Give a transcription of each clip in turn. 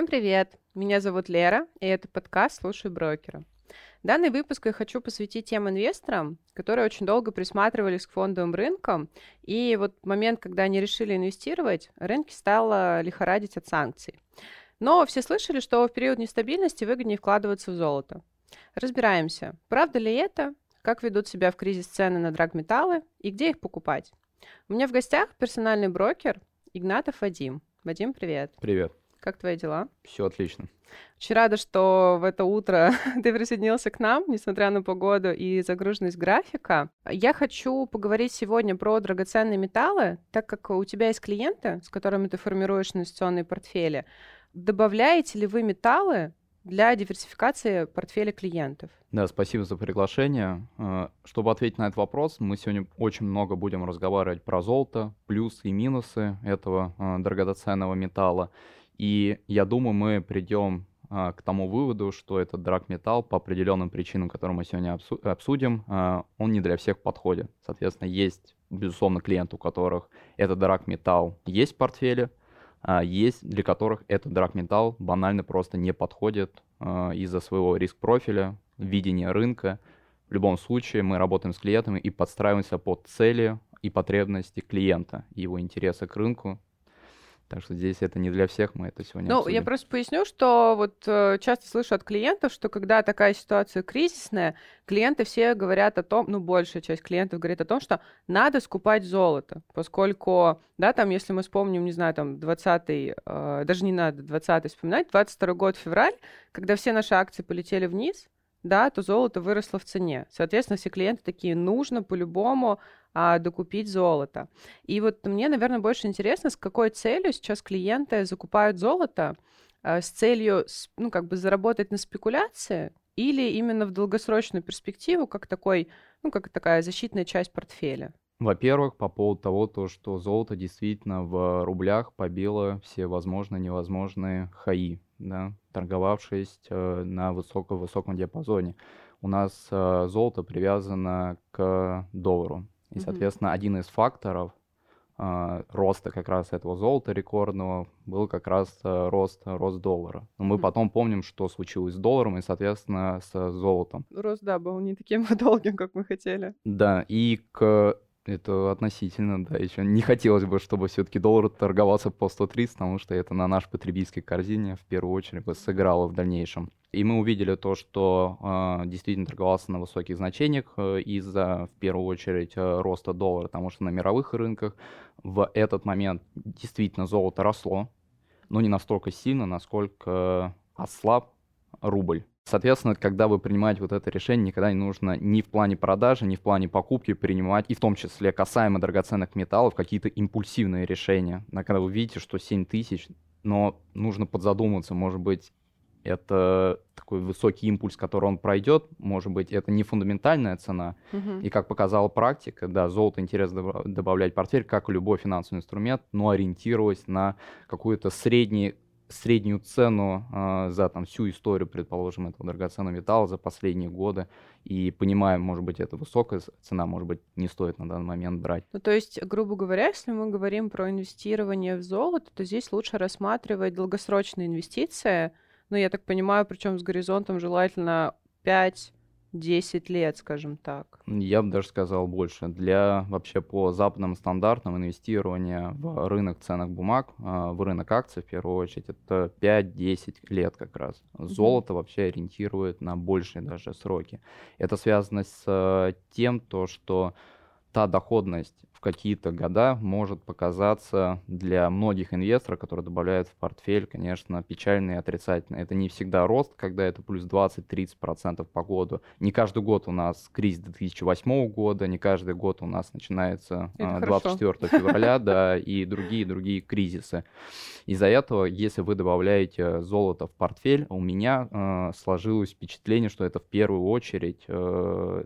Всем привет! Меня зовут Лера, и это подкаст «Слушай брокера». Данный выпуск я хочу посвятить тем инвесторам, которые очень долго присматривались к фондовым рынкам, и вот момент, когда они решили инвестировать, рынки стало лихорадить от санкций. Но все слышали, что в период нестабильности выгоднее вкладываться в золото. Разбираемся, правда ли это, как ведут себя в кризис цены на драгметаллы и где их покупать. У меня в гостях персональный брокер Игнатов Вадим. Вадим, привет. Привет. Как твои дела? Все отлично. Очень рада, что в это утро ты присоединился к нам, несмотря на погоду и загруженность графика. Я хочу поговорить сегодня про драгоценные металлы, так как у тебя есть клиенты, с которыми ты формируешь инвестиционные портфели. Добавляете ли вы металлы для диверсификации портфеля клиентов? Да, спасибо за приглашение. Э, чтобы ответить на этот вопрос, мы сегодня очень много будем разговаривать про золото, плюсы и минусы этого э, драгоценного металла. И я думаю, мы придем а, к тому выводу, что этот драгметалл по определенным причинам, которые мы сегодня обсудим, а, он не для всех подходит. Соответственно, есть, безусловно, клиенты, у которых этот драгметалл есть в портфеле, а есть для которых этот драгметалл банально просто не подходит из-за своего риск-профиля, видения рынка. В любом случае мы работаем с клиентами и подстраиваемся под цели и потребности клиента, его интересы к рынку, так что здесь это не для всех, мы это сегодня Ну, обсудим. я просто поясню, что вот э, часто слышу от клиентов, что когда такая ситуация кризисная, клиенты все говорят о том, ну, большая часть клиентов говорит о том, что надо скупать золото, поскольку, да, там, если мы вспомним, не знаю, там, 20-й, э, даже не надо 20-й вспоминать, 22 год, февраль, когда все наши акции полетели вниз, да, то золото выросло в цене. Соответственно, все клиенты такие, нужно по-любому а, докупить золото. И вот мне, наверное, больше интересно, с какой целью сейчас клиенты закупают золото, а, с целью, ну, как бы заработать на спекуляции или именно в долгосрочную перспективу, как такой, ну, как такая защитная часть портфеля? Во-первых, по поводу того, то, что золото действительно в рублях побило все возможные невозможные хаи, да, торговавшись э, на высоком-высоком диапазоне. У нас э, золото привязано к доллару. И, соответственно, один из факторов э, роста как раз этого золота рекордного был как раз рост, рост доллара. Но мы потом помним, что случилось с долларом и, соответственно, с золотом. Рост, да, был не таким долгим, как мы хотели. Да, и к это относительно, да. Еще не хотелось бы, чтобы все-таки доллар торговался по 130, потому что это на нашей потребительской корзине в первую очередь бы сыграло в дальнейшем. И мы увидели то, что э, действительно торговался на высоких значениях э, из-за, в первую очередь, э, роста доллара, потому что на мировых рынках в этот момент действительно золото росло, но не настолько сильно, насколько ослаб рубль. Соответственно, когда вы принимаете вот это решение, никогда не нужно ни в плане продажи, ни в плане покупки принимать, и в том числе касаемо драгоценных металлов, какие-то импульсивные решения. Когда вы видите, что 7 тысяч, но нужно подзадуматься, может быть, это такой высокий импульс, который он пройдет, может быть, это не фундаментальная цена. Uh-huh. И как показала практика, да, золото интересно добавлять в портфель, как и любой финансовый инструмент, но ориентируясь на какую-то средний среднюю цену э, за там всю историю, предположим, этого драгоценного металла за последние годы и понимаем, может быть, это высокая цена, может быть, не стоит на данный момент брать. Ну, то есть, грубо говоря, если мы говорим про инвестирование в золото, то здесь лучше рассматривать долгосрочные инвестиции, ну, я так понимаю, причем с горизонтом желательно 5 10 лет, скажем так. Я бы даже сказал больше. Для вообще по западным стандартам инвестирования в рынок ценных бумаг, а, в рынок акций в первую очередь, это 5-10 лет как раз. Золото mm-hmm. вообще ориентирует на большие даже сроки. Это связано с э, тем, то, что та доходность в какие-то года может показаться для многих инвесторов, которые добавляют в портфель, конечно, печально и отрицательно. Это не всегда рост, когда это плюс 20-30% по году. Не каждый год у нас кризис 2008 года, не каждый год у нас начинается это 24 хорошо. февраля, да, и другие-другие кризисы. Из-за этого, если вы добавляете золото в портфель, у меня э, сложилось впечатление, что это в первую очередь э,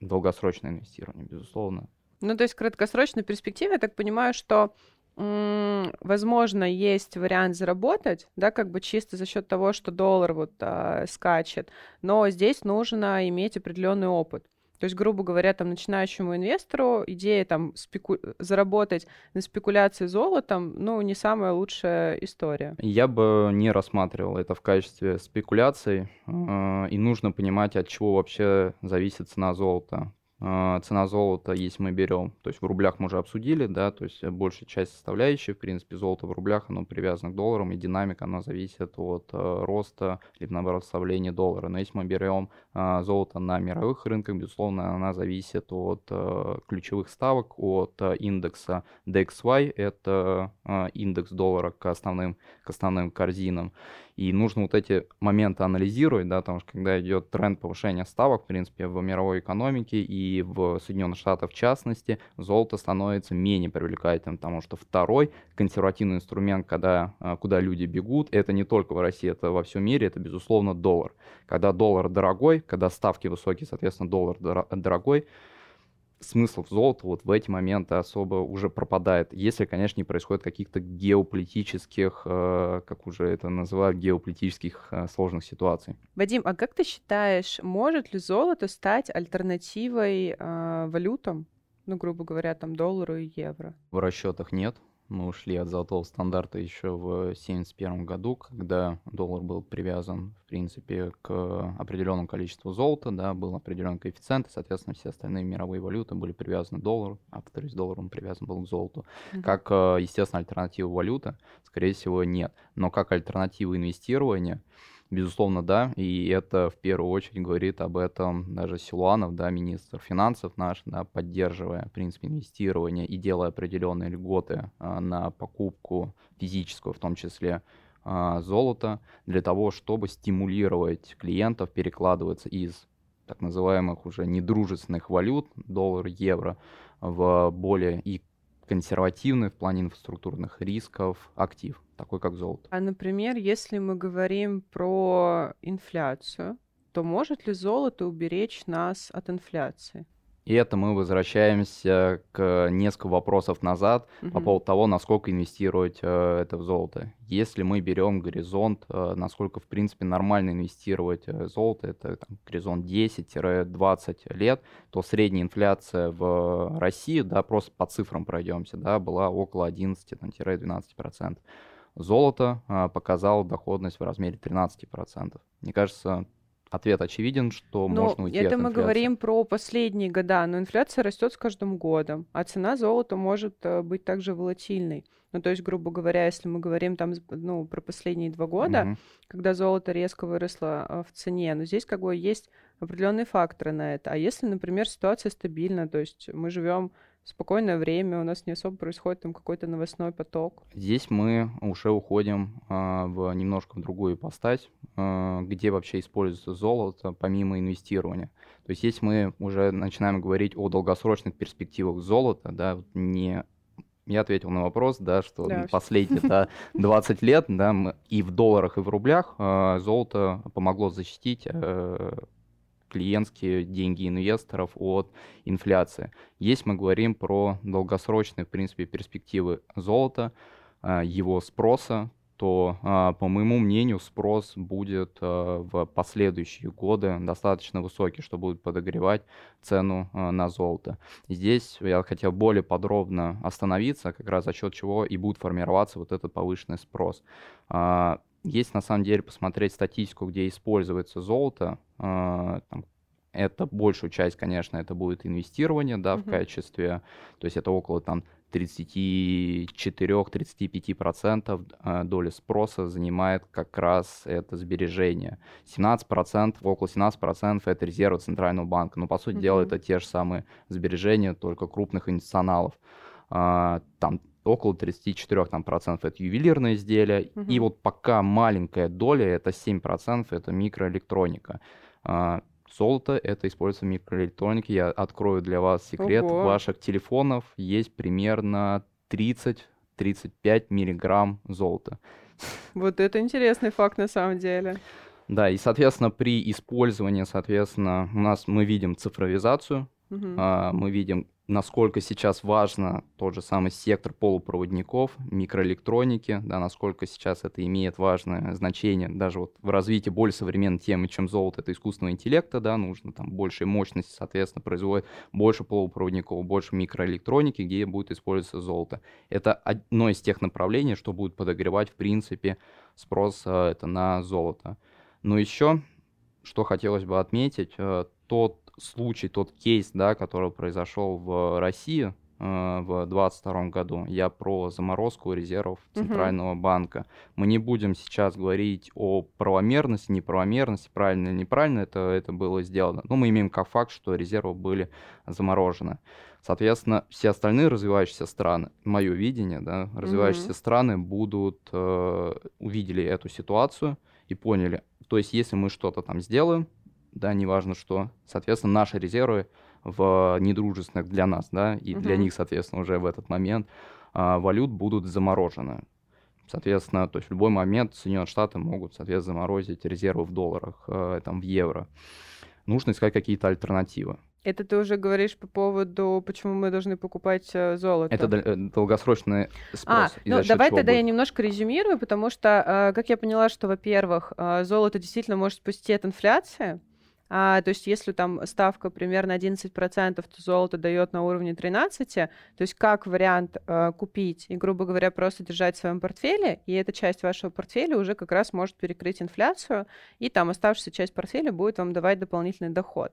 долгосрочное инвестирование, безусловно. Ну, то есть в краткосрочной перспективе, я так понимаю, что возможно, есть вариант заработать, да, как бы чисто за счет того, что доллар вот а, скачет, но здесь нужно иметь определенный опыт. То есть, грубо говоря, там начинающему инвестору идея там спеку... заработать на спекуляции золотом, ну, не самая лучшая история. Я бы не рассматривал это в качестве спекуляций, э, и нужно понимать, от чего вообще зависит цена золота. А, цена золота, если мы берем, то есть в рублях мы уже обсудили, да, то есть большая часть составляющей, в принципе, золото в рублях, оно привязано к долларам, и динамика, она зависит от э, роста, либо, наоборот, составления доллара. Но если мы берем э, золото на мировых рынках, безусловно, она зависит от ключевых ставок, от индекса DXY, это индекс доллара к основным, к основным корзинам. И нужно вот эти моменты анализировать, да, потому что когда идет тренд повышения ставок, в принципе, в мировой экономике и в Соединенных Штатах в частности, золото становится менее привлекательным, потому что второй консервативный инструмент, когда, а, куда люди бегут, это не только в России, это во всем мире, это, безусловно, доллар. Когда доллар дорогой, когда ставки высокие, соответственно, доллар дорогой, смысл в золота вот в эти моменты особо уже пропадает, если, конечно, не происходит каких-то геополитических, э, как уже это называют, геополитических э, сложных ситуаций. Вадим, а как ты считаешь, может ли золото стать альтернативой э, валютам, ну, грубо говоря, там доллару и евро? В расчетах нет. Мы ушли от золотого стандарта еще в 1971 году, когда доллар был привязан, в принципе, к определенному количеству золота, да, был определенный коэффициент, и, соответственно, все остальные мировые валюты были привязаны к доллару, а повторюсь, доллар он привязан был к золоту. Mm-hmm. Как, э, естественно, альтернатива валюты, скорее всего, нет. Но как альтернатива инвестирования, Безусловно, да, и это в первую очередь говорит об этом даже Силуанов, да, министр финансов наш, да, поддерживая, в принципе, инвестирование и делая определенные льготы а, на покупку физическую, в том числе а, золота, для того, чтобы стимулировать клиентов перекладываться из так называемых уже недружественных валют, доллар, евро, в более и консервативный в плане инфраструктурных рисков актив, такой как золото. А, например, если мы говорим про инфляцию, то может ли золото уберечь нас от инфляции? И это мы возвращаемся к несколько вопросов назад угу. по поводу того, насколько инвестировать э, это в золото. Если мы берем горизонт, э, насколько, в принципе, нормально инвестировать э, золото, это там, горизонт 10-20 лет, то средняя инфляция в России, да, просто по цифрам пройдемся, да, была около 11-12%. Золото э, показало доходность в размере 13%. Мне кажется, ответ очевиден, что но можно уйти это от мы инфляции. говорим про последние года, но инфляция растет с каждым годом, а цена золота может э, быть также волатильной. Ну, то есть, грубо говоря, если мы говорим там, ну, про последние два года, угу. когда золото резко выросло э, в цене, но здесь как бы есть определенные факторы на это. А если, например, ситуация стабильна, то есть мы живем спокойное время, у нас не особо происходит там какой-то новостной поток. Здесь мы уже уходим э, в немножко в другую ипостась, э, где вообще используется золото помимо инвестирования. То есть если мы уже начинаем говорить о долгосрочных перспективах золота, да, не я ответил на вопрос, да, что да, последние да, 20 лет, да, мы, и в долларах, и в рублях э, золото помогло защитить э, клиентские деньги инвесторов от инфляции. Если мы говорим про долгосрочные, в принципе, перспективы золота, а, его спроса, то, а, по моему мнению, спрос будет а, в последующие годы достаточно высокий, что будет подогревать цену на золото. Здесь я хотел более подробно остановиться, как раз за счет чего и будет формироваться вот этот повышенный спрос. Есть на самом деле посмотреть статистику, где используется золото. Э, там, это большую часть, конечно, это будет инвестирование, да, mm-hmm. в качестве, то есть это около там 34-35% э, доли спроса занимает как раз это сбережение. 17%, около 17% это резервы Центрального банка. Но, по сути mm-hmm. дела, это те же самые сбережения, только крупных институционалов. А, там около 34 там, процентов это ювелирные изделия, угу. и вот пока маленькая доля, это 7 процентов, это микроэлектроника. А, золото это используется в микроэлектронике. Я открою для вас секрет. Ого. Ваших телефонов есть примерно 30-35 миллиграмм золота. Вот это интересный факт на самом деле. Да, и, соответственно, при использовании, соответственно, у нас мы видим цифровизацию, угу. мы видим насколько сейчас важно тот же самый сектор полупроводников, микроэлектроники, да, насколько сейчас это имеет важное значение даже вот в развитии более современной темы, чем золото, это искусственного интеллекта, да, нужно там большей мощности, соответственно, производит больше полупроводников, больше микроэлектроники, где будет использоваться золото. Это одно из тех направлений, что будет подогревать, в принципе, спрос э, это на золото. Но еще, что хотелось бы отметить, э, тот случай, тот кейс, да, который произошел в России э, в 2022 году, я про заморозку резервов Центрального угу. банка. Мы не будем сейчас говорить о правомерности, неправомерности, правильно или неправильно это, это было сделано. Но мы имеем как факт, что резервы были заморожены. Соответственно, все остальные развивающиеся страны, мое видение, да, развивающиеся mm страны будут э, увидели эту ситуацию и поняли, то есть если мы что-то там сделаем, да, неважно что. Соответственно, наши резервы в недружественных для нас, да, и угу. для них, соответственно, уже в этот момент а, валют будут заморожены. Соответственно, то есть в любой момент Соединенные Штаты могут, соответственно, заморозить резервы в долларах, э, там, в евро. Нужно искать какие-то альтернативы. Это ты уже говоришь по поводу, почему мы должны покупать э, золото. Это э, долгосрочный спрос. А, ну давай тогда будет? я немножко резюмирую, потому что, как я поняла, что, во-первых, золото действительно может спасти от инфляции, а, то есть если там ставка примерно 11%, то золото дает на уровне 13%, то есть как вариант э, купить и, грубо говоря, просто держать в своем портфеле, и эта часть вашего портфеля уже как раз может перекрыть инфляцию, и там оставшаяся часть портфеля будет вам давать дополнительный доход.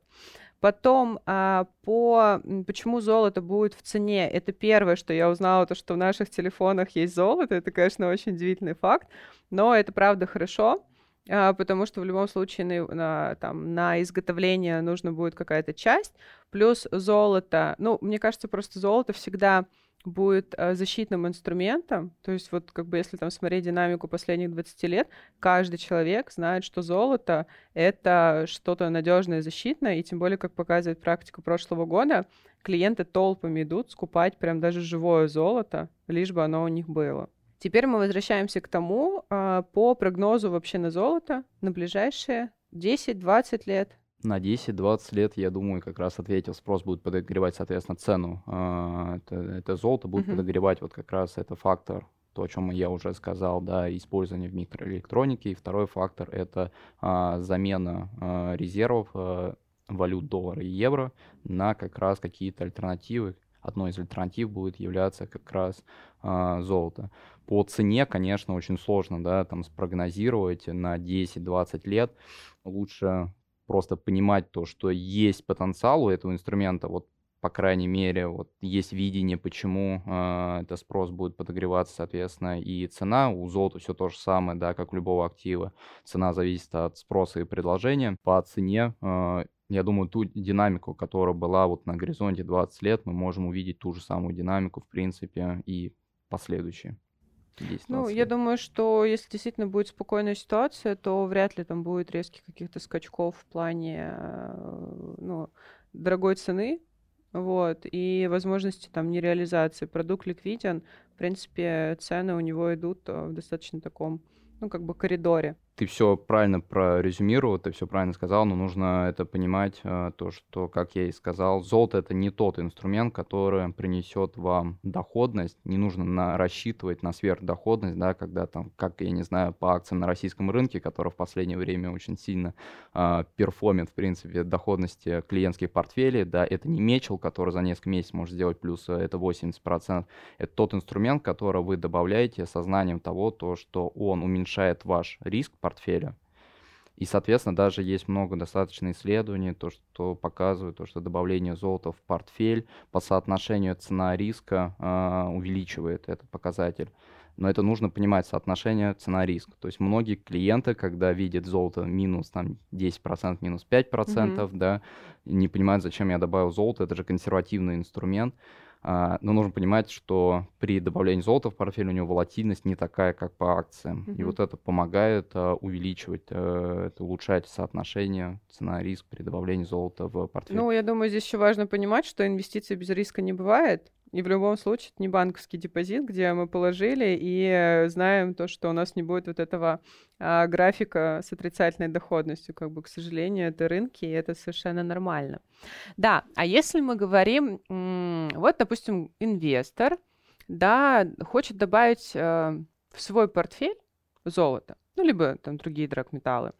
Потом, а, по почему золото будет в цене, это первое, что я узнала, то, что в наших телефонах есть золото, это, конечно, очень удивительный факт, но это правда хорошо, а, потому что в любом случае на, на, там, на изготовление нужно будет какая-то часть, плюс золото. Ну, мне кажется, просто золото всегда будет э, защитным инструментом, то есть вот как бы если там смотреть динамику последних 20 лет, каждый человек знает, что золото — это что-то надежное, защитное, и тем более, как показывает практика прошлого года, клиенты толпами идут скупать прям даже живое золото, лишь бы оно у них было. Теперь мы возвращаемся к тому, а, по прогнозу вообще на золото на ближайшие 10-20 лет. На 10-20 лет, я думаю, как раз ответил, спрос будет подогревать, соответственно, цену. А, это, это золото будет uh-huh. подогревать вот как раз это фактор то, о чем я уже сказал, да, использование в микроэлектронике. И второй фактор — это а, замена а, резервов а, валют доллара и евро на как раз какие-то альтернативы. Одной из альтернатив будет являться как раз а, золото. По цене, конечно, очень сложно, да, там спрогнозировать на 10-20 лет. Лучше просто понимать то, что есть потенциал у этого инструмента, вот по крайней мере, вот есть видение, почему э, этот спрос будет подогреваться, соответственно, и цена. У золота все то же самое, да, как у любого актива. Цена зависит от спроса и предложения. По цене, э, я думаю, ту динамику, которая была вот на горизонте 20 лет, мы можем увидеть ту же самую динамику, в принципе, и последующие. 10 ну, я думаю, что если действительно будет спокойная ситуация, то вряд ли там будет резких каких-то скачков в плане э, ну, дорогой цены, вот, и возможности там нереализации. Продукт ликвиден, в принципе, цены у него идут э, в достаточно таком, ну, как бы коридоре ты все правильно прорезюмировал, ты все правильно сказал, но нужно это понимать, э, то, что, как я и сказал, золото это не тот инструмент, который принесет вам доходность. Не нужно на, рассчитывать на сверхдоходность, да, когда там, как я не знаю, по акциям на российском рынке, который в последнее время очень сильно э, перформит, в принципе, доходности клиентских портфелей, да, это не мечел, который за несколько месяцев может сделать плюс, э, это 80%. Это тот инструмент, который вы добавляете сознанием того, то, что он уменьшает ваш риск портфеля. И, соответственно, даже есть много достаточно исследований, то, что показывает, то, что добавление золота в портфель по соотношению цена-риска э, увеличивает этот показатель. Но это нужно понимать, соотношение цена-риск. То есть многие клиенты, когда видят золото минус там, 10%, минус 5%, mm-hmm. да, не понимают, зачем я добавил золото, это же консервативный инструмент. А, но нужно понимать, что при добавлении золота в портфель у него волатильность не такая, как по акциям. Mm-hmm. И вот это помогает а, увеличивать, а, это улучшать соотношение цена-риск при добавлении золота в портфель. Ну, я думаю, здесь еще важно понимать, что инвестиции без риска не бывает. И в любом случае это не банковский депозит, где мы положили и знаем то, что у нас не будет вот этого а, графика с отрицательной доходностью. Как бы, к сожалению, это рынки, и это совершенно нормально. Да, а если мы говорим Вот, допустим, инвестор, да, хочет добавить э, в свой портфель золото, ну, либо там другие драгметаллы.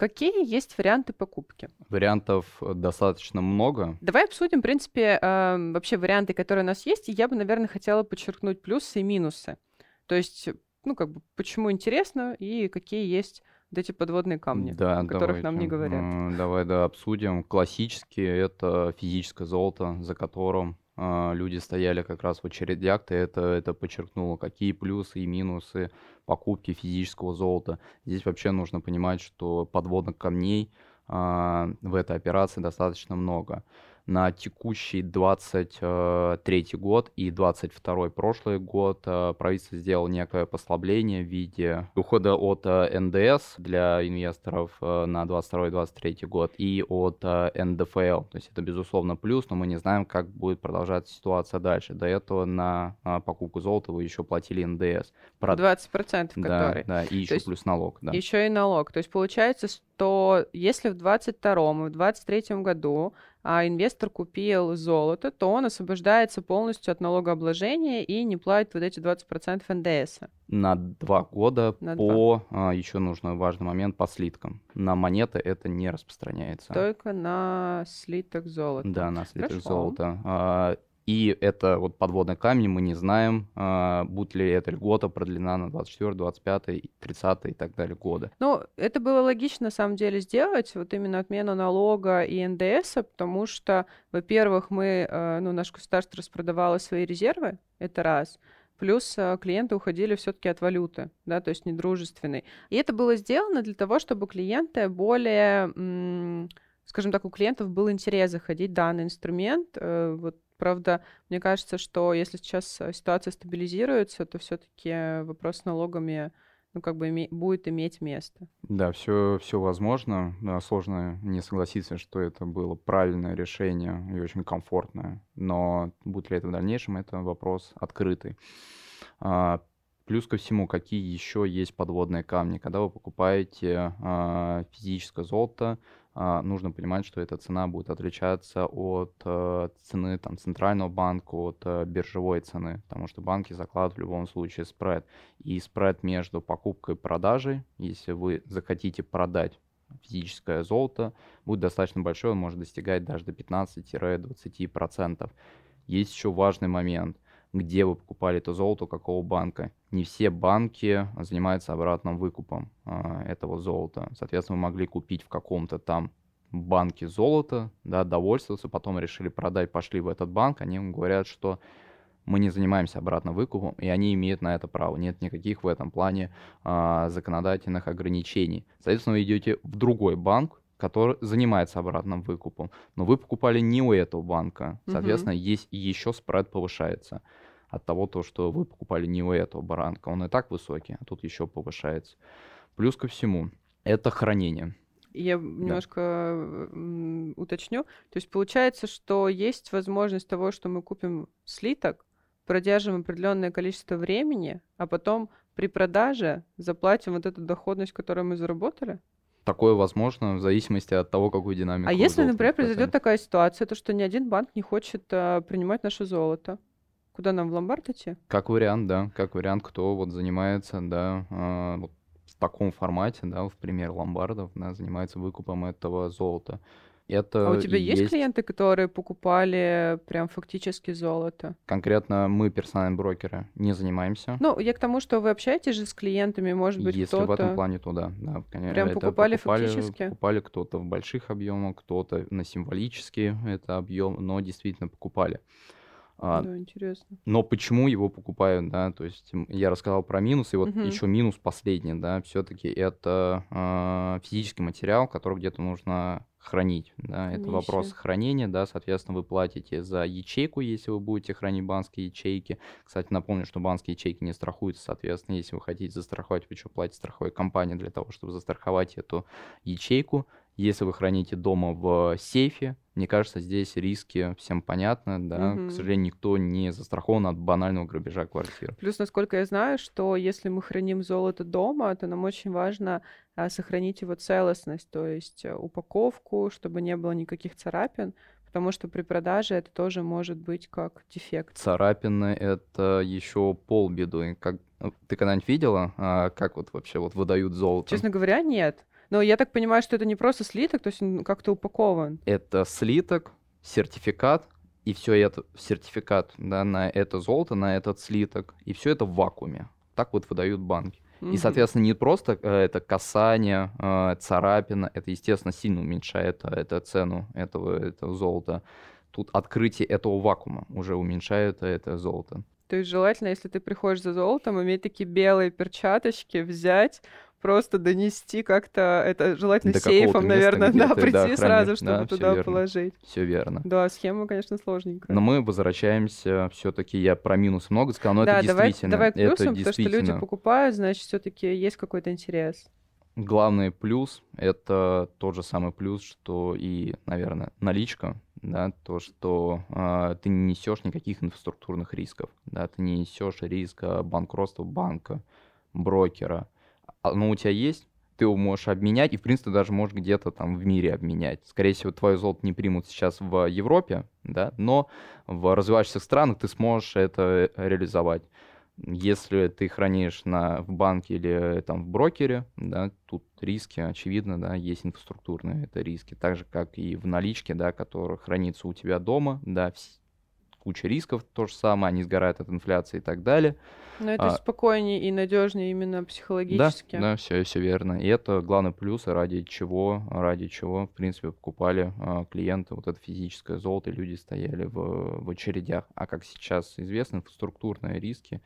Какие есть варианты покупки? Вариантов э, достаточно много. Давай обсудим, в принципе, э, вообще варианты, которые у нас есть, и я бы, наверное, хотела подчеркнуть плюсы и минусы. То есть, ну, как бы, почему интересно и какие есть вот эти подводные камни, Да, о которых нам не давайте. говорят. Давай, да, обсудим. Классически это физическое золото, за которым люди стояли как раз в очередях, ты это, это подчеркнуло, какие плюсы и минусы покупки физического золота. Здесь вообще нужно понимать, что подводных камней а, в этой операции достаточно много. На текущий 23 год и 22 прошлый год а, правительство сделало некое послабление в виде ухода от а, НДС для инвесторов на 22-23 год и от НДФЛ. То есть это, безусловно, плюс, но мы не знаем, как будет продолжаться ситуация дальше. До этого на покупку золота вы еще платили НДС. Про- 20% Да, который. да, и еще есть плюс налог, да. Еще и налог. То есть получается, что если в 22 и в 23 году а, инвестор купил золото, то он освобождается полностью от налогообложения и не платит вот эти 20% НДС. На два года На по, а, еще нужно важный момент, по слиткам. На монеты это не распространяется. Только на слиток золота. Да, на слиток Хорошо. золота. А, И это вот подводный камень, мы не знаем, а, будет ли эта льгота продлена на 24, 25, 30 и так далее годы. Ну, это было логично, на самом деле, сделать, вот именно отмену налога и НДС, потому что, во-первых, мы, э, ну, наше государство распродавало свои резервы, это раз, плюс э, клиенты уходили все-таки от валюты, да, то есть недружественной. И это было сделано для того, чтобы клиенты более, скажем так, у клиентов был интерес заходить в данный инструмент. Э, Вот, правда, мне кажется, что если сейчас э, ситуация стабилизируется, то все-таки вопрос с налогами ну, как бы име- будет иметь место. Да, все, все возможно. Да, сложно не согласиться, что это было правильное решение и очень комфортное. Но будет ли это в дальнейшем, это вопрос открытый. А, Плюс ко всему, какие еще есть подводные камни? Когда вы покупаете а, физическое золото, нужно понимать, что эта цена будет отличаться от э, цены там, центрального банка, от э, биржевой цены, потому что банки закладывают в любом случае спред. И спред между покупкой и продажей, если вы захотите продать физическое золото, будет достаточно большой, он может достигать даже до 15-20%. Есть еще важный момент, где вы покупали это золото, какого банка. Не все банки занимаются обратным выкупом а, этого золота. Соответственно, вы могли купить в каком-то там банке золото, да, довольствоваться, потом решили продать, пошли в этот банк, они вам говорят, что мы не занимаемся обратным выкупом, и они имеют на это право. Нет никаких в этом плане а, законодательных ограничений. Соответственно, вы идете в другой банк, который занимается обратным выкупом, но вы покупали не у этого банка. Соответственно, есть еще спред повышается от того, то, что вы покупали не у этого банка. Он и так высокий, а тут еще повышается. Плюс ко всему, это хранение. Я немножко м, уточню. То есть получается, что есть возможность того, что мы купим слиток, продержим определенное количество времени, а потом при продаже заплатим вот эту доходность, которую мы заработали? Такое возможно в зависимости от того, какую динамику А если, например, произойдет такая ситуация, то что ни один банк не хочет а, принимать наше золото, куда нам в ломбард идти? Как вариант, да, как вариант, кто вот занимается, да, а, вот в таком формате, да, в пример ломбардов, да, занимается выкупом этого золота. Это А у тебя и есть клиенты, которые покупали прям фактически золото? Конкретно мы, персональные брокеры, не занимаемся. Ну, я к тому, что вы общаетесь же с клиентами, может быть, Если в этом кто-то... плане, то да, да, конечно. Прям это покупали фактически? Покупали кто-то в больших объемах, кто-то на символический это объем, но действительно покупали. А, Да, интересно. Но почему его покупают, да, то есть я рассказал про минус, и вот Мгм. еще минус последний, да, все-таки это а, физический материал, который где-то нужно хранить, да, это вопрос Хранилище. хранения, да, соответственно, вы платите за ячейку, если вы будете хранить банковские ячейки. Кстати, напомню, что банковские ячейки не страхуются, соответственно, если вы хотите застраховать, вы что, платите страховой компании для того, чтобы застраховать эту ячейку. Если вы храните дома в сейфе, мне кажется, здесь риски всем понятны, да, Мгм. к сожалению, никто не застрахован от банального грабежа квартиры. Плюс, насколько я знаю, что если мы храним золото дома, то нам очень важно а, сохранить его целостность, то есть э, упаковку, чтобы не было никаких царапин, потому что при продаже это тоже может быть как дефект. Царапины — это еще полбеды. Как... Ну, ты когда-нибудь видела, а, как вот вообще вот выдают золото? Честно говоря, нет. Но я так понимаю, что это не просто слиток, то есть он как-то упакован. Это слиток, сертификат, и все это сертификат да, на это золото, на этот слиток, и все это в вакууме. Так вот выдают банки. И, соответственно, не просто э, это касание, э, царапина, это, естественно, сильно уменьшает э, это цену этого, этого золота. Тут открытие этого вакуума уже уменьшает это золото. То есть желательно, если ты приходишь за золотом, иметь такие белые перчаточки, взять, просто донести как-то, это желательно До сейфом, наверное, да, прийти да, сразу, чтобы да, туда верно. положить. Все верно. Да, схема, конечно, сложненькая. Но мы возвращаемся все-таки, я про минус много сказал, но да, это давай, действительно. Давай к плюсам, это потому что люди покупают, значит, все-таки есть какой-то интерес. Главный плюс — это тот же самый плюс, что и, наверное, наличка, да, то, что э, ты не несешь никаких инфраструктурных рисков, да, ты не несешь риска банкротства банка, брокера, оно а, ну, у тебя есть, ты его можешь обменять, и, в принципе, даже можешь где-то там в мире обменять. Скорее всего, твое золото не примут сейчас в Европе, да, но в развивающихся странах ты сможешь это реализовать. Если ты хранишь на, в банке или там в брокере, да, тут риски, очевидно, да, есть инфраструктурные это риски, так же, как и в наличке, да, которая хранится у тебя дома, да, куча рисков, то же самое, они сгорают от инфляции и так далее. Но это а, спокойнее и надежнее именно психологически. Да, да, все, все верно. И это главный плюс, ради чего, ради чего, в принципе, покупали а, клиенты вот это физическое золото, и люди стояли в, в очередях. А как сейчас известно, инфраструктурные риски,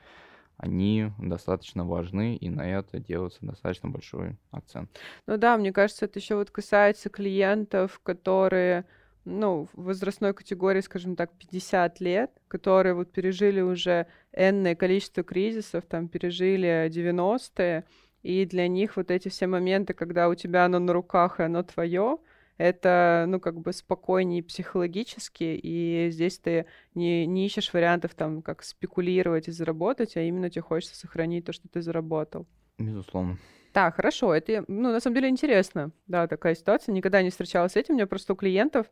они достаточно важны, и на это делается достаточно большой акцент. Ну да, мне кажется, это еще вот касается клиентов, которые ну, возрастной категории, скажем так, 50 лет, которые вот пережили уже энное количество кризисов, там, пережили 90-е, и для них вот эти все моменты, когда у тебя оно на руках, и оно твое, это, ну, как бы спокойнее психологически, и здесь ты не, не ищешь вариантов там, как спекулировать и заработать, а именно тебе хочется сохранить то, что ты заработал. Безусловно. Так, хорошо, это, ну, на самом деле интересно, да, такая ситуация, никогда не встречалась с этим, у меня просто у клиентов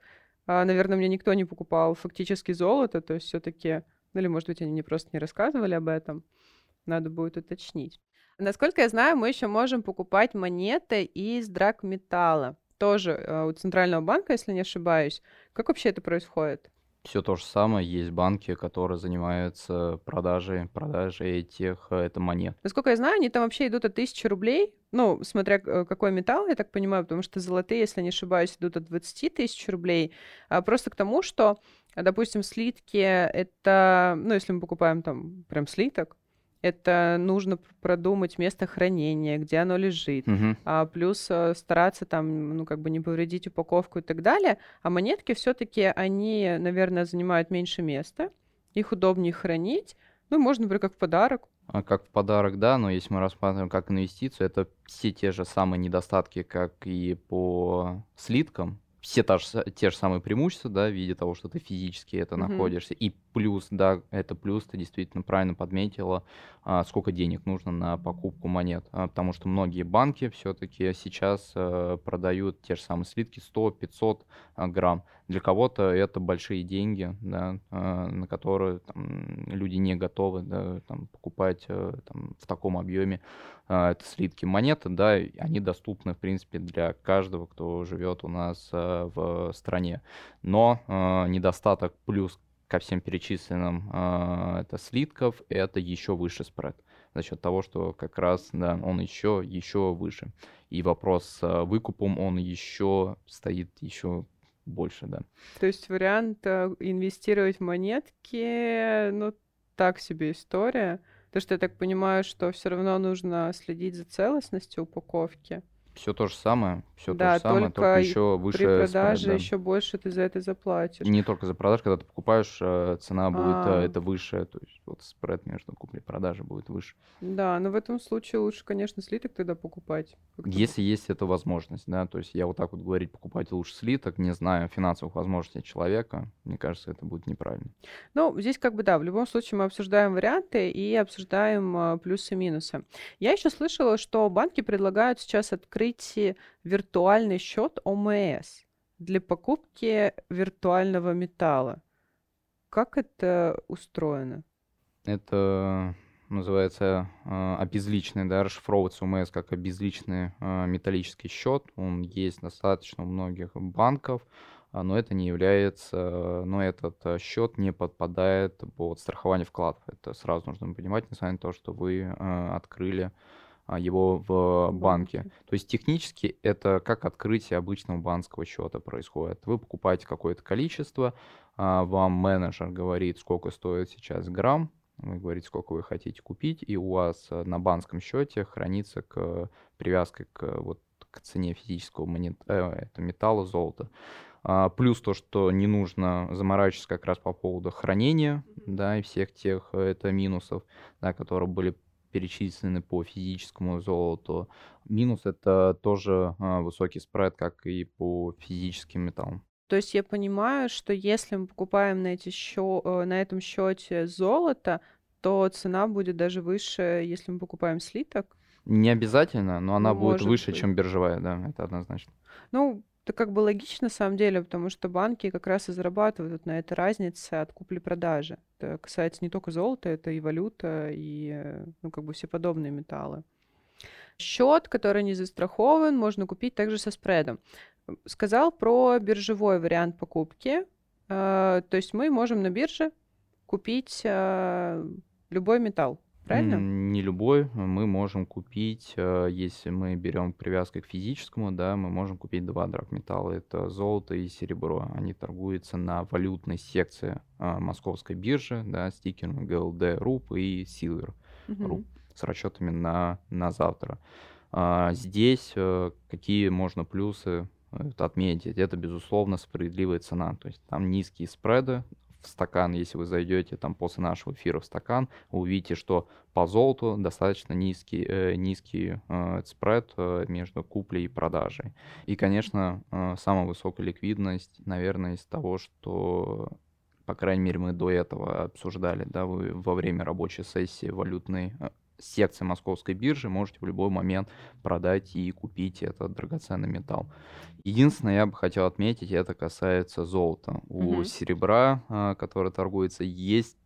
наверное, мне никто не покупал фактически золото, то есть все-таки, ну или, может быть, они мне просто не рассказывали об этом. Надо будет уточнить. Насколько я знаю, мы еще можем покупать монеты из драгметалла. Тоже э, у Центрального банка, если не ошибаюсь. Как вообще это происходит? Все то же самое. Есть банки, которые занимаются продажей, продажей этих э, это монет. Насколько я знаю, они там вообще идут от 1000 рублей. Ну, смотря э, какой металл, я так понимаю, потому что золотые, если не ошибаюсь, идут от 20 тысяч рублей. А просто к тому, что, допустим, слитки это, ну, если мы покупаем там прям слиток, это нужно продумать место хранения, где оно лежит, угу. а плюс э, стараться там, ну, как бы не повредить упаковку и так далее. А монетки все-таки, они, наверное, занимают меньше места, их удобнее хранить, ну, можно, например, как в подарок. А как в подарок, да, но если мы рассматриваем как инвестицию, это все те же самые недостатки, как и по слиткам, все та же, те же самые преимущества, да, в виде того, что ты физически это mm-hmm. находишься. И плюс, да, это плюс, ты действительно правильно подметила, а, сколько денег нужно на покупку монет. А, потому что многие банки все-таки сейчас а, продают те же самые слитки 100-500 а, грамм. Для кого-то это большие деньги, да, а, на которые там, люди не готовы да, там, покупать а, там, в таком объеме. А, это слитки монеты, да, они доступны, в принципе, для каждого, кто живет у нас а, в стране. Но недостаток плюс ко всем перечисленным это слитков, это еще выше спред за счет того, что как раз да, он еще, еще выше. И вопрос с выкупом, он еще стоит еще больше, да. То есть вариант инвестировать в монетки, ну, так себе история. Потому что я так понимаю, что все равно нужно следить за целостностью упаковки. Все то же самое, все да, то же самое, только, только еще выше при продаже спред, да. еще больше ты за это заплатишь. Не только за продажу, когда ты покупаешь, э, цена будет а. это выше, то есть вот спред между куплей и продажей будет выше. Да, но в этом случае лучше, конечно, слиток тогда покупать. Если есть эта возможность, да, то есть я вот так вот говорить, покупать лучше слиток, не знаю финансовых возможностей человека, мне кажется, это будет неправильно. Ну, здесь как бы да, в любом случае мы обсуждаем варианты и обсуждаем э, плюсы и минусы. Я еще слышала, что банки предлагают сейчас открыть открыть виртуальный счет ОМС для покупки виртуального металла. Как это устроено? Это называется э, обезличенный, да, расшифровывается УМС как обезличенный э, металлический счет. Он есть достаточно у многих банков, а, но это не является, но этот э, счет не подпадает под страхование вкладов. Это сразу нужно понимать, несмотря на то, что вы э, открыли его в банке. То есть технически это как открытие обычного банковского счета происходит. Вы покупаете какое-то количество, а, вам менеджер говорит, сколько стоит сейчас грамм, вы говорите, сколько вы хотите купить, и у вас на банковском счете хранится к привязка к, вот, к цене физического монет, э, это металла, золота. А, плюс то, что не нужно заморачиваться как раз по поводу хранения, да, и всех тех э, это минусов, да, которые были перечислены по физическому золоту. Минус это тоже а, высокий спред, как и по физическим металлам. То есть я понимаю, что если мы покупаем на, эти счё... Э, на этом счете золото, то цена будет даже выше, если мы покупаем слиток. Не обязательно, но она ну, будет выше, быть. чем биржевая, да, это однозначно. Ну, это как бы логично на самом деле, потому что банки как раз и зарабатывают на этой разнице от купли-продажи. Это касается не только золота, это и валюта, и э, ну, как бы все подобные металлы. Счет, который не застрахован, можно купить также со спредом сказал про биржевой вариант покупки. Э, то есть мы можем на бирже купить э, любой металл, правильно? Не любой. Мы можем купить, э, если мы берем привязку к физическому, да, мы можем купить два драгметалла. Это золото и серебро. Они торгуются на валютной секции московской биржи, да, стикерами GLD, RUP и Silver угу. с расчетами на, на завтра. А здесь какие можно плюсы отметить, это, безусловно, справедливая цена. То есть там низкие спреды в стакан, если вы зайдете там после нашего эфира в стакан, увидите, что по золоту достаточно низкий, э, низкий э, спред э, между куплей и продажей. И, конечно, э, самая высокая ликвидность, наверное, из того, что по крайней мере, мы до этого обсуждали, да, вы во время рабочей сессии валютной секции московской биржи можете в любой момент продать и купить этот драгоценный металл. Единственное, я бы хотел отметить, это касается золота. У угу. серебра, а, который торгуется, есть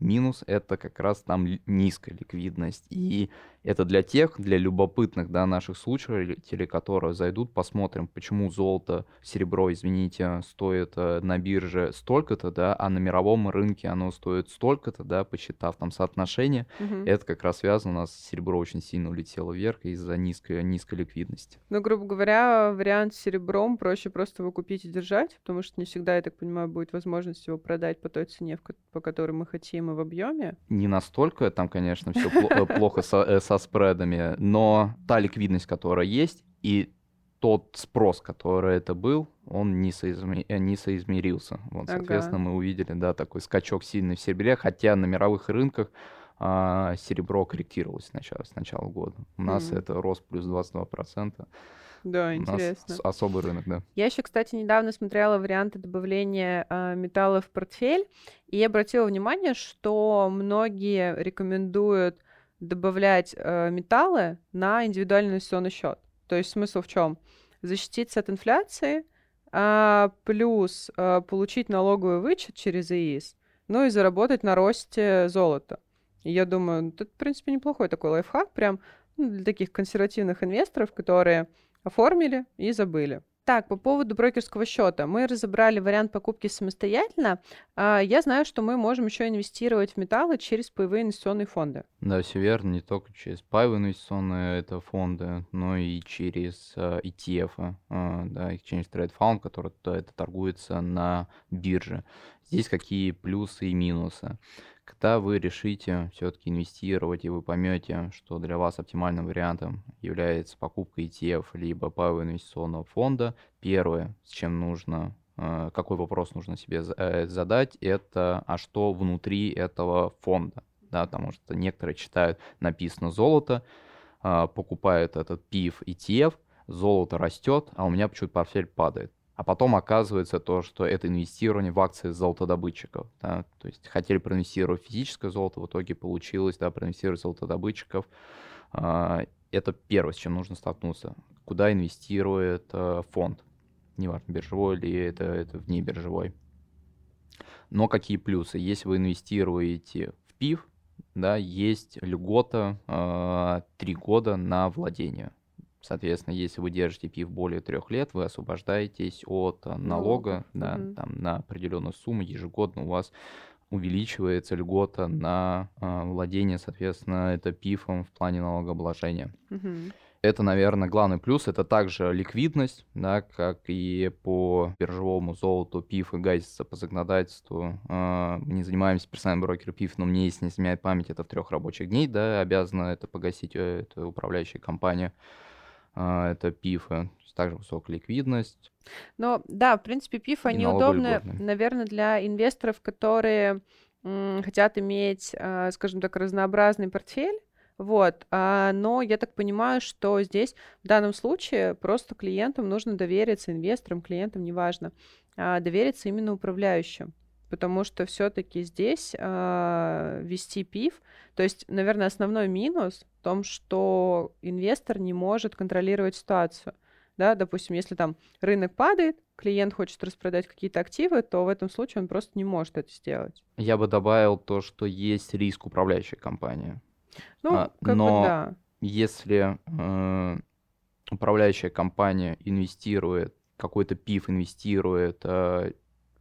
минус, это как раз там низкая ликвидность. И это для тех, для любопытных, да, наших слушателей, которые зайдут, посмотрим, почему золото, серебро, извините, стоит э, на бирже столько-то, да, а на мировом рынке оно стоит столько-то, да, посчитав там соотношение. Угу. Это как раз связано, у нас серебро очень сильно улетело вверх из-за низкой, низкой ликвидности. Ну, грубо говоря, вариант с серебром проще просто его купить и держать, потому что не всегда, я так понимаю, будет возможность его продать по той цене, по которой мы хотим и в объеме. Не настолько, там, конечно, все э, плохо с со спредами, но та ликвидность, которая есть, и тот спрос, который это был, он не, соизме... Э, не соизмерился. Вот, ага. соответственно, мы увидели, да, такой скачок сильный в серебре, хотя на мировых рынках а, серебро корректировалось сначала, с начала года. У нас mm. это рост плюс 22%. Да, интересно. У нас особый рынок, да. Я еще, кстати, недавно смотрела варианты добавления э, металла в портфель, и обратила внимание, что многие рекомендуют добавлять э, металлы на индивидуальный инвестиционный счет. То есть смысл в чем? Защититься от инфляции, а, плюс а, получить налоговый вычет через ИИС, ну и заработать на росте золота. И я думаю, это, в принципе, неплохой такой лайфхак, прям ну, для таких консервативных инвесторов, которые оформили и забыли. Так, по поводу брокерского счета. Мы разобрали вариант покупки самостоятельно. А, я знаю, что мы можем еще инвестировать в металлы через паевые инвестиционные фонды. Да, все верно. Не только через паевые инвестиционные это фонды, но и через uh, ETF, uh, да, Exchange Trade Fund, который это торгуется на бирже. Здесь какие плюсы и минусы. Когда вы решите все-таки инвестировать, и вы поймете, что для вас оптимальным вариантом является покупка ETF либо паевого инвестиционного фонда, первое, с чем нужно, э, какой вопрос нужно себе э, задать, это а что внутри этого фонда, да, потому что некоторые читают, написано золото, э, покупают этот PIF ETF, золото растет, а у меня почему-то портфель падает а потом оказывается то, что это инвестирование в акции золотодобытчиков. Да? То есть хотели проинвестировать физическое золото, в итоге получилось да, проинвестировать золотодобытчиков. А, это первое, с чем нужно столкнуться. Куда инвестирует э, фонд? неважно, биржевой или это, это вне биржевой. Но какие плюсы? Если вы инвестируете в ПИФ, да, есть льгота э, 3 года на владение. Соответственно, если вы держите ПИФ более трех лет, вы освобождаетесь от налога, налога да, угу. там, на определенную сумму. Ежегодно у вас увеличивается льгота на э, владение, соответственно, это ПИФом в плане налогообложения. Угу. Это, наверное, главный плюс. Это также ликвидность, да, как и по биржевому золоту ПИФ и гасится по законодательству. Э, мы не занимаемся персональным брокером ПИФ, но мне, если не изменяет память, это в трех рабочих дней, да, обязана это погасить э, это управляющая компания. Э, это ПИФы, также высокая ликвидность. Но да, в принципе, ПИФ, они удобны, наверное, для инвесторов, которые м, хотят иметь, э, скажем так, разнообразный портфель, вот, а, но я так понимаю, что здесь в данном случае просто клиентам нужно довериться, инвесторам, клиентам, неважно, а, довериться именно управляющим. Потому что все-таки здесь а, вести ПИФ, то есть, наверное, основной минус в том, что инвестор не может контролировать ситуацию. Да, допустим, если там рынок падает, клиент хочет распродать какие-то активы, то в этом случае он просто не может это сделать. Я бы добавил то, что есть риск управляющей компании. Ну, а, как но бы да. если э, управляющая компания инвестирует, какой-то ПИФ инвестирует э,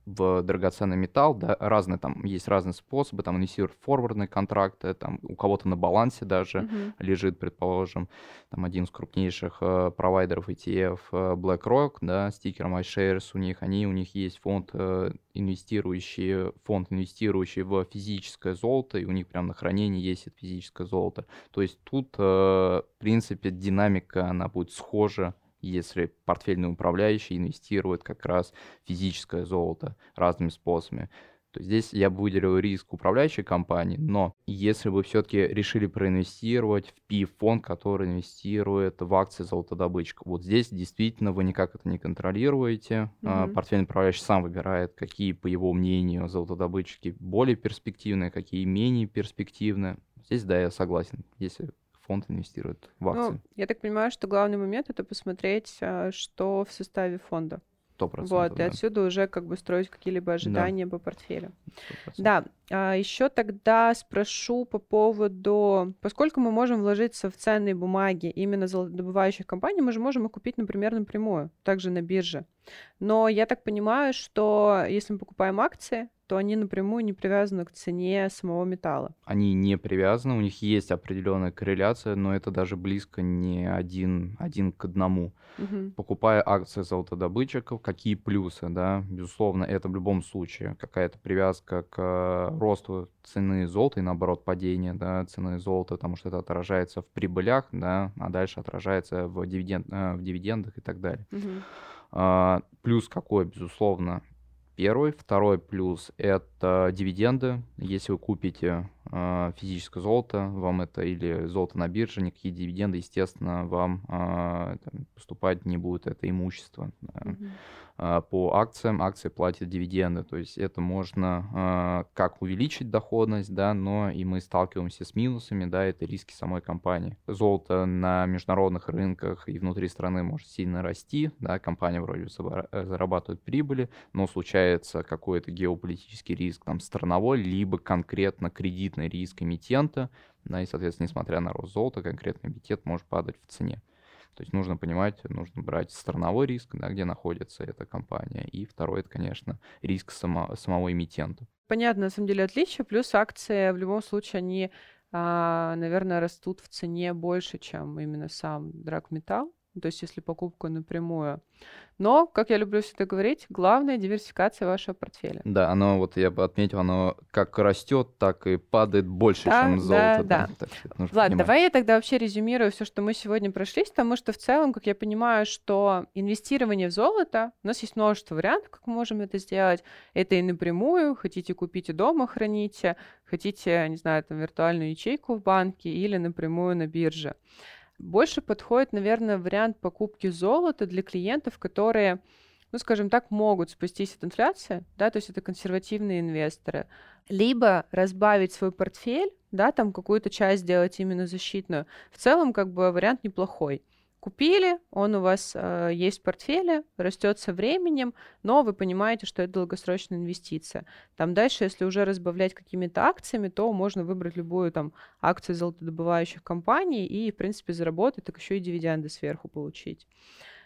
в драгоценный металл, да, разные там, есть разные способы, там инвестируют в форвардные контракты, там у кого-то на балансе даже uh-huh. лежит, предположим, там один из крупнейших э, провайдеров ETF э, BlackRock, да, с тикером iShares у них, они, у них есть фонд э, инвестирующий, фонд инвестирующий в физическое золото, и у них прям на хранении есть это физическое золото. То есть тут, э, в принципе, динамика, она будет схожа если портфельный управляющий инвестирует как раз физическое золото разными способами. То здесь я бы выделил риск управляющей компании, но если вы все-таки решили проинвестировать в PI-фонд, который инвестирует в акции золотодобытчика, вот здесь действительно вы никак это не контролируете. Mm-hmm. Портфельный управляющий сам выбирает, какие, по его мнению, золотодобытчики более перспективные, какие менее перспективные. Здесь, да, я согласен. Если фонд инвестирует в ну, акции. Ну, я так понимаю, что главный момент это посмотреть, а, что в составе фонда. 100%. Вот, да. и отсюда уже как бы строить какие-либо ожидания да. по портфелю. 100%. Да, а еще тогда спрошу по поводу, поскольку мы можем вложиться в ценные бумаги именно золотодобывающих компаний, мы же можем их купить, например, напрямую, также на бирже. Но я так понимаю, что если мы покупаем акции, то они напрямую не привязаны к цене самого металла. Они не привязаны, у них есть определенная корреляция, но это даже близко не один, один к одному. Угу. Покупая акции золотодобытчиков, какие плюсы, да? Безусловно, это в любом случае какая-то привязка к росту цены золота и, наоборот, падение да, цены золота, потому что это отражается в прибылях, да, а дальше отражается в, дивиденд, э, в дивидендах и так далее. Угу. А, плюс какой, безусловно, первый. Второй плюс — это дивиденды. Если вы купите э, физическое золото, вам это или золото на бирже, никакие дивиденды, естественно, вам э, поступать не будет это имущество. Mm-hmm. А, по акциям, акции платят дивиденды, то есть это можно а, как увеличить доходность, да, но и мы сталкиваемся с минусами, да, это риски самой компании. Золото на международных рынках и внутри страны может сильно расти, да, компания вроде э, зарабатывает прибыли, но случается какой-то геополитический риск там страновой, либо конкретно кредитный риск эмитента, да, и, соответственно, несмотря на рост золота, конкретный эмитент может падать в цене. То есть нужно понимать, нужно брать страновой риск, да, где находится эта компания, и второй, это, конечно, риск само, самого эмитента. Понятно, на самом деле, отличие. Плюс акции в любом случае, они, а, наверное, растут в цене больше, чем именно сам драгметалл. То есть, если покупка напрямую. Но, как я люблю всегда говорить, главная диверсификация вашего портфеля. Да, оно, вот я бы отметил, оно как растет, так и падает больше, да, чем золото. Да, да. Так, Ладно, понимать. давай я тогда вообще резюмирую все, что мы сегодня прошлись, потому что в целом, как я понимаю, что инвестирование в золото, у нас есть множество вариантов, как мы можем это сделать. Это и напрямую, хотите купить и дома храните, хотите, не знаю, там виртуальную ячейку в банке или напрямую на бирже. Больше подходит, наверное, вариант покупки золота для клиентов, которые, ну, скажем так, могут спастись от инфляции, да, то есть это консервативные инвесторы, либо разбавить свой портфель, да, там какую-то часть сделать именно защитную. В целом, как бы вариант неплохой. Купили, он у вас э, есть в портфеле, растет со временем, но вы понимаете, что это долгосрочная инвестиция. Там дальше, если уже разбавлять какими-то акциями, то можно выбрать любую там акцию золотодобывающих компаний и, в принципе, заработать, так еще и дивиденды сверху получить.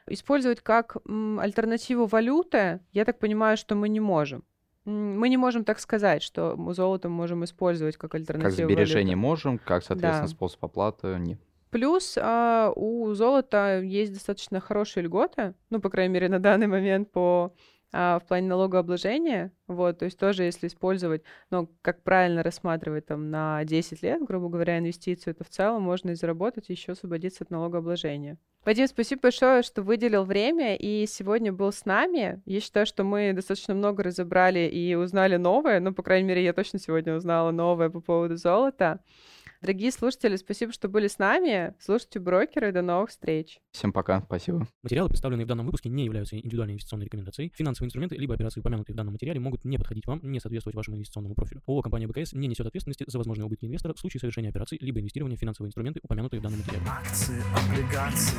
Использовать как м, альтернативу валюты, я так понимаю, что мы не можем. Мы не можем так сказать, что мы золото можем использовать как альтернативу Как сбережение валюты. можем, как, соответственно, Да. способ оплаты нет. Плюс а, у золота есть достаточно хорошие льготы, ну, по крайней мере, на данный момент по а, в плане налогообложения, вот, то есть тоже если использовать, ну, как правильно рассматривать там на 10 лет, грубо говоря, инвестицию, то в целом можно и заработать, и еще освободиться от налогообложения. Вадим, спасибо большое, что выделил время и сегодня был с нами. Я считаю, что мы достаточно много разобрали и узнали новое, ну, по крайней мере, я точно сегодня узнала новое по поводу золота. Дорогие слушатели, спасибо, что были с нами. Слушайте брокеры. До новых встреч. Всем пока, спасибо. Материалы, представленные в данном выпуске, не являются индивидуальной инвестиционной рекомендацией. Финансовые инструменты либо операции, упомянутые в данном материале, могут не подходить вам, не соответствовать вашему инвестиционному профилю. ООО «Компания БКС» не несет ответственности за возможные убытки инвестора в случае совершения операций либо инвестирования в финансовые инструменты, упомянутые в данном материале. Акции, облигации.